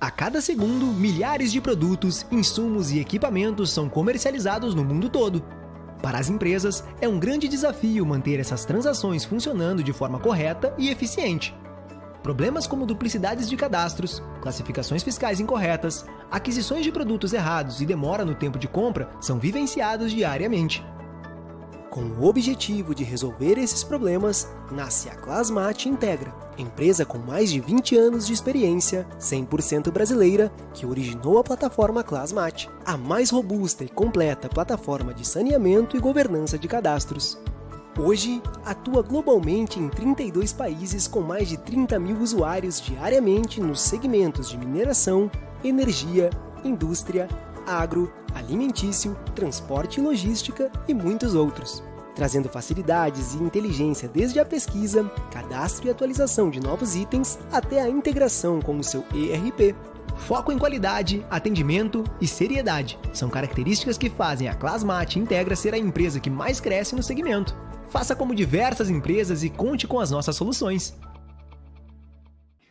A cada segundo, milhares de produtos, insumos e equipamentos são comercializados no mundo todo. Para as empresas, é um grande desafio manter essas transações funcionando de forma correta e eficiente. Problemas como duplicidades de cadastros, classificações fiscais incorretas, aquisições de produtos errados e demora no tempo de compra são vivenciados diariamente. Com o objetivo de resolver esses problemas, nasce a Clasmate Integra, empresa com mais de 20 anos de experiência, 100% brasileira, que originou a plataforma Clasmate, a mais robusta e completa plataforma de saneamento e governança de cadastros. Hoje, atua globalmente em 32 países com mais de 30 mil usuários diariamente nos segmentos de mineração, energia, indústria, agro, alimentício, transporte e logística e muitos outros. Trazendo facilidades e inteligência desde a pesquisa, cadastro e atualização de novos itens até a integração com o seu ERP. Foco em qualidade, atendimento e seriedade são características que fazem a Clasmate Integra ser a empresa que mais cresce no segmento. Faça como diversas empresas e conte com as nossas soluções.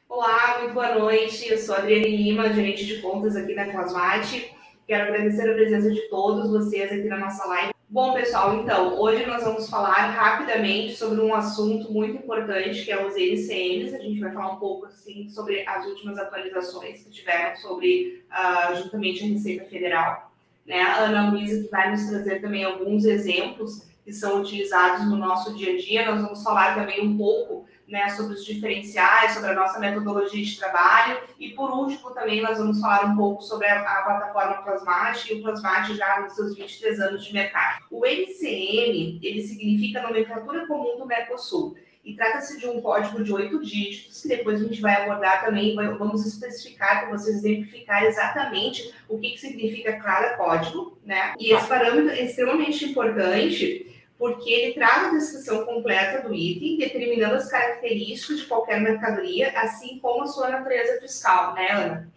Olá, muito boa noite. Eu sou a Adriane Lima, gerente de contas aqui na Clasmate. Quero agradecer a presença de todos vocês aqui na nossa live. Bom, pessoal, então, hoje nós vamos falar rapidamente sobre um assunto muito importante, que é os NCMs. A gente vai falar um pouco, assim, sobre as últimas atualizações que tiveram sobre, uh, juntamente, a Receita Federal. Né? A Ana Luísa que vai nos trazer também alguns exemplos que são utilizados no nosso dia a dia. Nós vamos falar também um pouco né, sobre os diferenciais, sobre a nossa metodologia de trabalho e, por último, também nós vamos falar um pouco sobre a, a plataforma Plasmate e o Plasmate já nos seus 23 anos de mercado. O NCM, ele significa Nomenclatura Comum do Mercosul e trata-se de um código de oito dígitos que depois a gente vai abordar também, vamos especificar para vocês exemplificar exatamente o que, que significa cada código, né? E esse parâmetro é extremamente importante porque ele traz a descrição completa do item, determinando as características de qualquer mercadoria, assim como a sua natureza fiscal, né, Ana?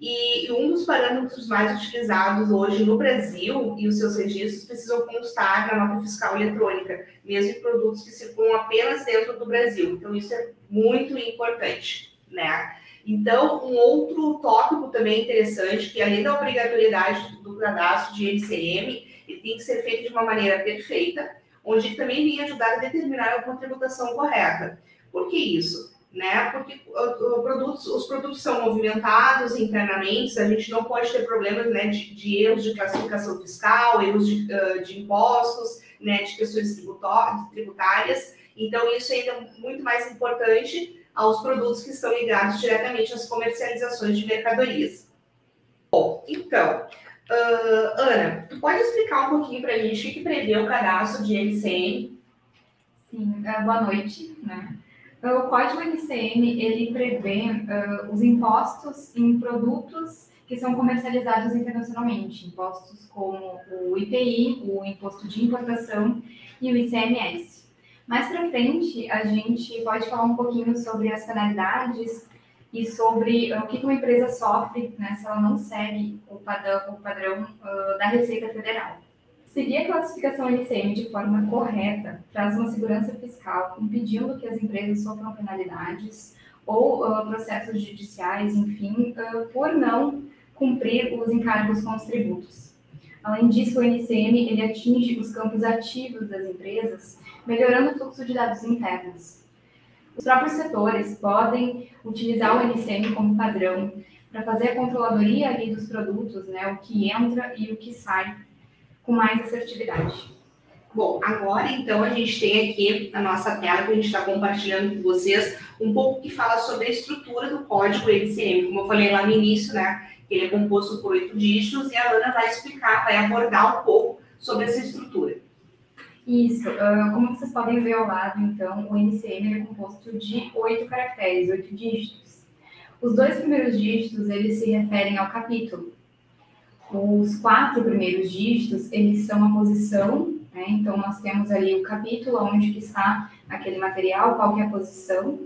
E um dos parâmetros mais utilizados hoje no Brasil e os seus registros precisam constar na nota fiscal eletrônica, mesmo em produtos que circulam apenas dentro do Brasil. Então, isso é muito importante, né? Então, um outro tópico também interessante, que além da obrigatoriedade do cadastro de MCM, ele tem que ser feito de uma maneira perfeita, onde também vem ajudar a determinar uma tributação correta. Por que isso? Né? Porque o, o produtos, os produtos são movimentados internamente, a gente não pode ter problemas né, de, de erros de classificação fiscal, erros de, de impostos, né, de questões tributárias. Então, isso ainda é muito mais importante aos produtos que estão ligados diretamente às comercializações de mercadorias. Bom, então, Uh, Ana, tu pode explicar um pouquinho para a gente o que prevê o cadastro de LCM? Sim, uh, boa noite. Né? O código LCM ele prevê uh, os impostos em produtos que são comercializados internacionalmente, impostos como o IPI, o Imposto de Importação e o ICMS. Mais para frente, a gente pode falar um pouquinho sobre as penalidades e sobre uh, o que uma empresa sofre né, se ela não segue o padrão, o padrão uh, da Receita Federal. Seguir a classificação LCM de forma correta traz uma segurança fiscal, impedindo que as empresas sofram penalidades ou uh, processos judiciais, enfim, por não cumprir os encargos com os tributos. Além disso, o NCM ele atinge os campos ativos das empresas, melhorando o fluxo de dados internos. Os próprios setores podem utilizar o NCM como padrão para fazer a controladoria ali dos produtos, né, o que entra e o que sai, com mais assertividade. Bom, agora então a gente tem aqui na nossa tela que a gente está compartilhando com vocês um pouco que fala sobre a estrutura do código NCM. Como eu falei lá no início, né? Ele é composto por oito dígitos e a Ana vai explicar, vai abordar um pouco sobre essa estrutura. Isso, uh, como vocês podem ver ao lado, então, o NCM é composto de oito caracteres, oito dígitos. Os dois primeiros dígitos, eles se referem ao capítulo. Os quatro primeiros dígitos, eles são a posição, né? então nós temos ali o capítulo, onde que está aquele material, qual que é a posição.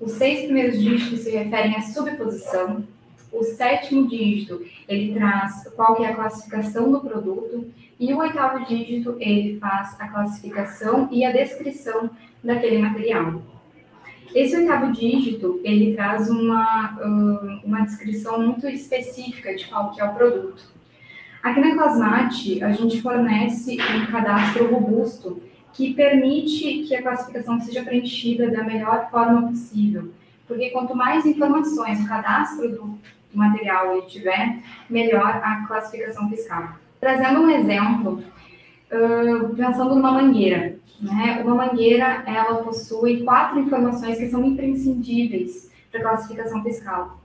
Os seis primeiros dígitos se referem à subposição. O sétimo dígito, ele traz qual que é a classificação do produto. E o oitavo dígito, ele faz a classificação e a descrição daquele material. Esse oitavo dígito, ele traz uma, uma descrição muito específica de qual que é o produto. Aqui na Clasmate, a gente fornece um cadastro robusto que permite que a classificação seja preenchida da melhor forma possível. Porque quanto mais informações o cadastro do material ele tiver, melhor a classificação fiscal. Trazendo um exemplo, pensando numa mangueira. Né? Uma mangueira, ela possui quatro informações que são imprescindíveis para classificação fiscal,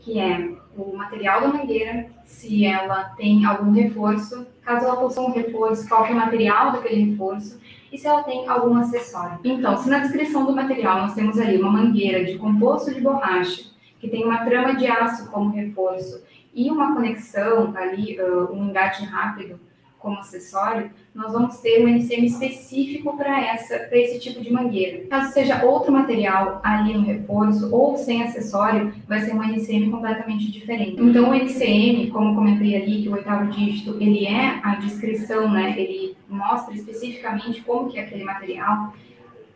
que é o material da mangueira, se ela tem algum reforço, caso ela possua um reforço, qual é o material daquele reforço, e se ela tem algum acessório. Então, se na descrição do material nós temos ali uma mangueira de composto de borracha, que tem uma trama de aço como reforço, e uma conexão ali, uh, um engate rápido como acessório, nós vamos ter um NCM específico para esse tipo de mangueira. Caso seja outro material ali no reforço ou sem acessório, vai ser um NCM completamente diferente. Então, o NCM, como comentei ali, que o oitavo dígito, ele é a descrição, né? Ele mostra especificamente como que é aquele material,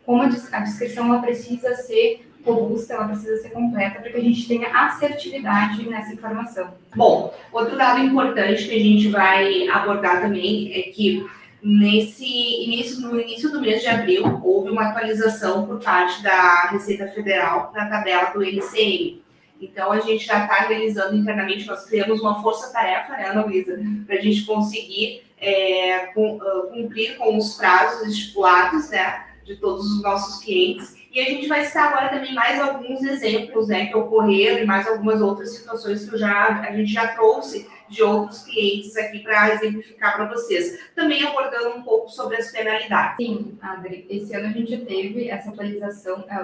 como a, descrição ela precisa ser robusta, ela precisa ser completa para que a gente tenha assertividade nessa informação. Bom, outro dado importante que a gente vai abordar também é que nesse início, no início do mês de abril houve uma atualização por parte da Receita Federal na tabela do NCM. Então a gente já está realizando internamente, nós criamos uma força-tarefa, né, Ana Luísa, para a gente conseguir é, cumprir com os prazos estipulados, né, de todos os nossos clientes e a gente vai citar agora também mais alguns exemplos né, que ocorreram e mais algumas outras situações que já, a gente já trouxe de outros clientes aqui para exemplificar para vocês. Também abordando um pouco sobre as penalidades. Sim, Adri, esse ano a gente teve essa atualização, é,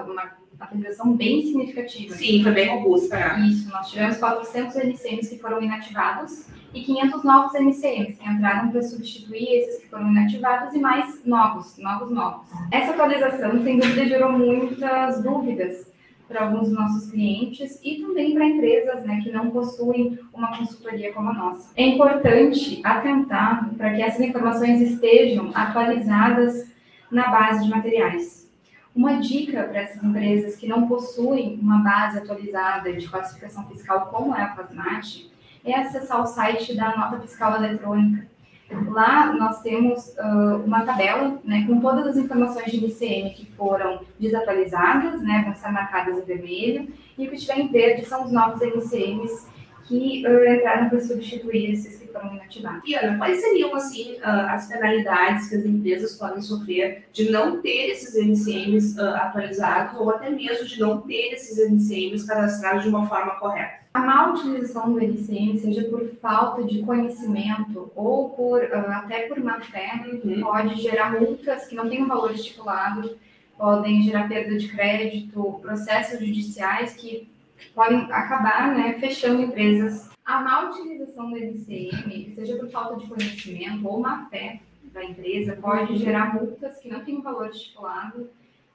uma atualização bem significativa. Sim, foi bem robusta. Isso, nós tivemos 400 LCMs que foram inativados e 500 novos NCMs que entraram para substituir esses que foram inativados e mais novos, novos, novos. Essa atualização, sem dúvida, gerou muitas dúvidas para alguns dos nossos clientes e também para empresas né, que não possuem uma consultoria como a nossa. É importante atentar para que essas informações estejam atualizadas na base de materiais. Uma dica para essas empresas que não possuem uma base atualizada de classificação fiscal como é a Plasmate é acessar o site da Nota Fiscal Eletrônica. Lá nós temos uh, uma tabela né, com todas as informações de ICM que foram desatualizadas, né, vão estar marcadas em vermelho, e o que estiver em verde são os novos NCMs que uh, entraram para substituir esses que foram inativados. E Ana, quais seriam assim uh, as penalidades que as empresas podem sofrer de não ter esses NCMs uh, atualizados ou até mesmo de não ter esses NCMs cadastrados de uma forma correta? A má utilização do NCM, seja por falta de conhecimento ou por até por má fé, uhum. pode gerar multas que não têm um valor estipulado, podem gerar perda de crédito, processos judiciais que podem acabar né, fechando empresas. A má utilização do LCM, seja por falta de conhecimento ou má fé da empresa, pode gerar multas que não têm um valor estipulado,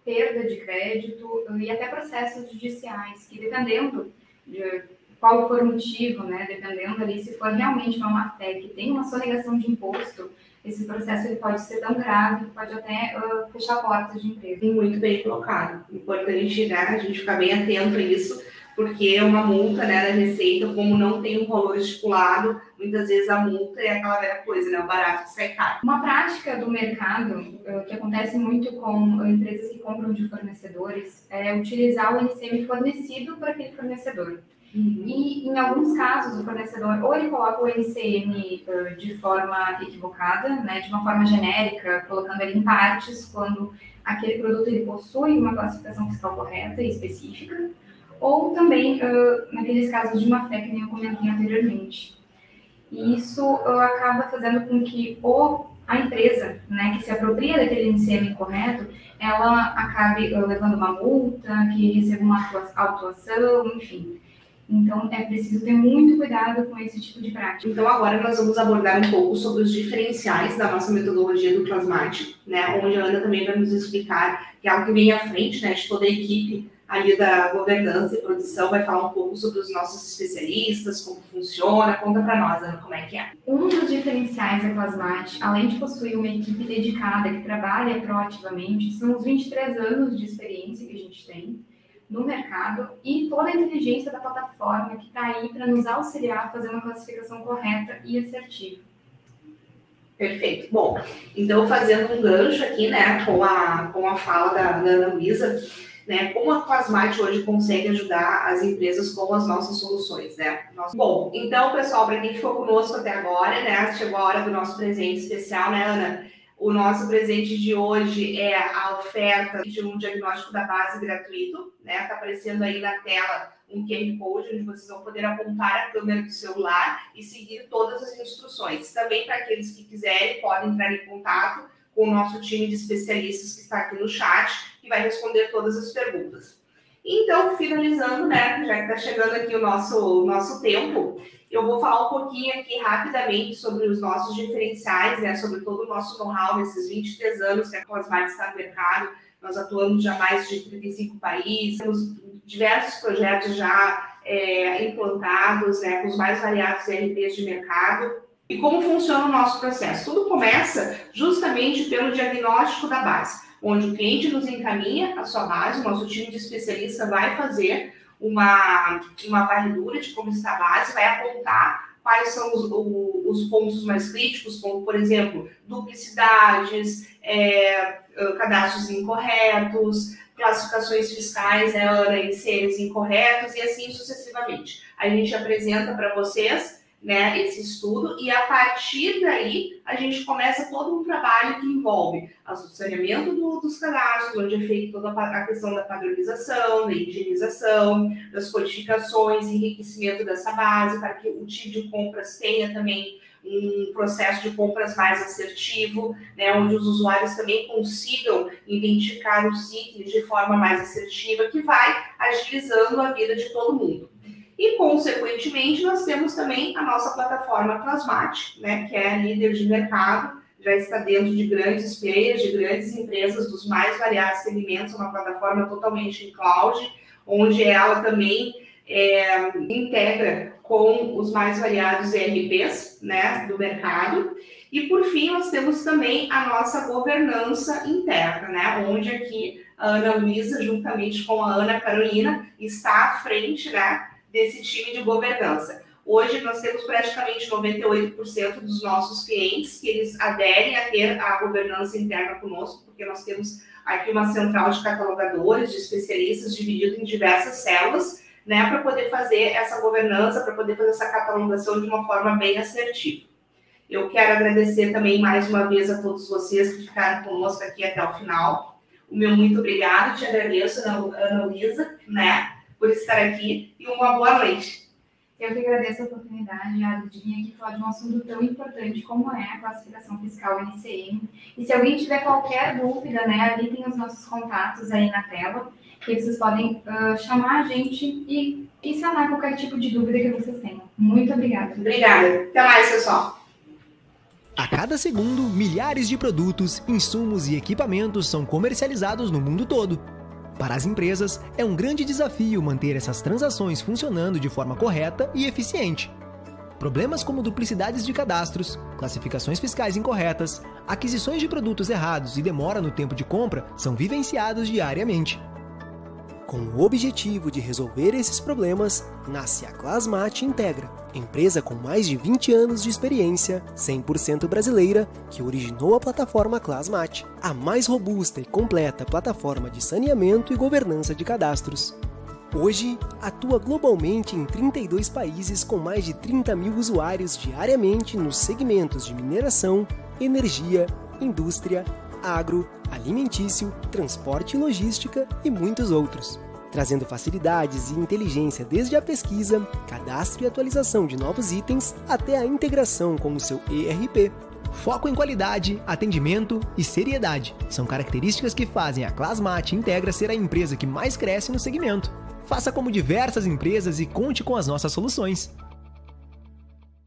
perda de crédito e até processos judiciais, que dependendo de qual for o motivo, né, dependendo ali se for realmente uma má fé que tem uma sonegação de imposto, esse processo ele pode ser tão grave que pode até uh, fechar portas de empresa. Muito bem colocado. Importante né, a gente ficar bem atento a isso, porque é uma multa né, da Receita, como não tem um valor estipulado, muitas vezes a multa é aquela velha coisa, né, o barato que sai caro. Uma prática do mercado, uh, que acontece muito com empresas que compram de fornecedores, é utilizar o NCM fornecido por aquele fornecedor. Uhum. E, em alguns casos, o fornecedor ou ele coloca o NCM uh, de forma equivocada, né, de uma forma genérica, colocando ele em partes, quando aquele produto ele possui uma classificação fiscal correta e específica, ou também uh, naqueles casos de má fé que eu comentei anteriormente. E isso uh, acaba fazendo com que o, a empresa né, que se apropria daquele NCM incorreto, ela acabe uh, levando uma multa, que receba uma autuação, enfim. Então, é preciso ter muito cuidado com esse tipo de prática. Então, agora nós vamos abordar um pouco sobre os diferenciais da nossa metodologia do Plasmate, né? Onde a Ana também vai nos explicar que é algo que vem à frente, né, de toda a equipe ali da governança e produção, vai falar um pouco sobre os nossos especialistas, como funciona. Conta para nós, Ana, como é que é. Um dos diferenciais da Plasmate, além de possuir uma equipe dedicada que trabalha proativamente, são os 23 anos de experiência que a gente tem no mercado e toda a inteligência da plataforma que está aí para nos auxiliar a fazer uma classificação correta e assertiva. Perfeito. Bom, então fazendo um gancho aqui, né, com a, com a fala da, da Ana Luísa, né, como a Plasmate hoje consegue ajudar as empresas com as nossas soluções, né? Nosso... Bom, então, pessoal, para quem ficou conosco até agora, né, chegou a hora do nosso presente especial, né, Ana? O nosso presente de hoje é a oferta de um diagnóstico da base gratuito, né? Está aparecendo aí na tela um QR Code onde vocês vão poder apontar a câmera do celular e seguir todas as instruções. Também para aqueles que quiserem, podem entrar em contato com o nosso time de especialistas que está aqui no chat e vai responder todas as perguntas. Então, finalizando, né, já que está chegando aqui o nosso, o nosso tempo, eu vou falar um pouquinho aqui rapidamente sobre os nossos diferenciais, né, sobre todo o nosso know-how nesses 23 anos que a Cosmate está no mercado. Nós atuamos já mais de 35 países, temos diversos projetos já é, implantados, né, com os mais variados RPs de mercado. E como funciona o nosso processo? Tudo começa justamente pelo diagnóstico da base, onde o cliente nos encaminha a sua base, o nosso time de especialista vai fazer uma, uma varredura de como está a base, vai apontar quais são os, os pontos mais críticos, como, por exemplo, duplicidades, é, cadastros incorretos, classificações fiscais, né, ANA incorretos, e assim sucessivamente. A gente apresenta para vocês né, esse estudo, e a partir daí a gente começa todo um trabalho que envolve o saneamento do, dos cadastros, onde é feita toda a questão da padronização, da higienização, das codificações, enriquecimento dessa base, para que o time de compras tenha também um processo de compras mais assertivo, né, onde os usuários também consigam identificar os itens de forma mais assertiva, que vai agilizando a vida de todo mundo. E, consequentemente, nós temos também a nossa plataforma Plasmate, né, que é líder de mercado, já está dentro de grandes players, de grandes empresas dos mais variados segmentos, uma plataforma totalmente em cloud, onde ela também é, integra com os mais variados ERPs né, do mercado. E, por fim, nós temos também a nossa governança interna, né, onde aqui a Ana Luísa, juntamente com a Ana Carolina, está à frente né, desse time de governança. Hoje nós temos praticamente 98% dos nossos clientes que eles aderem a ter a governança interna conosco, porque nós temos aqui uma central de catalogadores, de especialistas dividido em diversas células, né, para poder fazer essa governança, para poder fazer essa catalogação de uma forma bem assertiva. Eu quero agradecer também mais uma vez a todos vocês que ficaram conosco aqui até o final. O meu muito obrigado, te agradeço, Ana Luísa, né? Por estar aqui e uma boa noite. Eu que agradeço a oportunidade, a de vir aqui falar de um assunto tão importante como é a classificação fiscal NCM. E se alguém tiver qualquer dúvida, né, ali tem os nossos contatos aí na tela, que vocês podem uh, chamar a gente e, e sanar qualquer tipo de dúvida que vocês tenham. Muito obrigada. Obrigada. Até mais, pessoal. A cada segundo, milhares de produtos, insumos e equipamentos são comercializados no mundo todo. Para as empresas, é um grande desafio manter essas transações funcionando de forma correta e eficiente. Problemas como duplicidades de cadastros, classificações fiscais incorretas, aquisições de produtos errados e demora no tempo de compra são vivenciados diariamente. Com o objetivo de resolver esses problemas, nasce a Clasmate Integra, empresa com mais de 20 anos de experiência, 100% brasileira, que originou a plataforma Clasmate, a mais robusta e completa plataforma de saneamento e governança de cadastros. Hoje, atua globalmente em 32 países com mais de 30 mil usuários diariamente nos segmentos de mineração, energia, indústria, agro, alimentício, transporte e logística e muitos outros. Trazendo facilidades e inteligência desde a pesquisa, cadastro e atualização de novos itens até a integração com o seu ERP. Foco em qualidade, atendimento e seriedade são características que fazem a Clasmate Integra ser a empresa que mais cresce no segmento. Faça como diversas empresas e conte com as nossas soluções.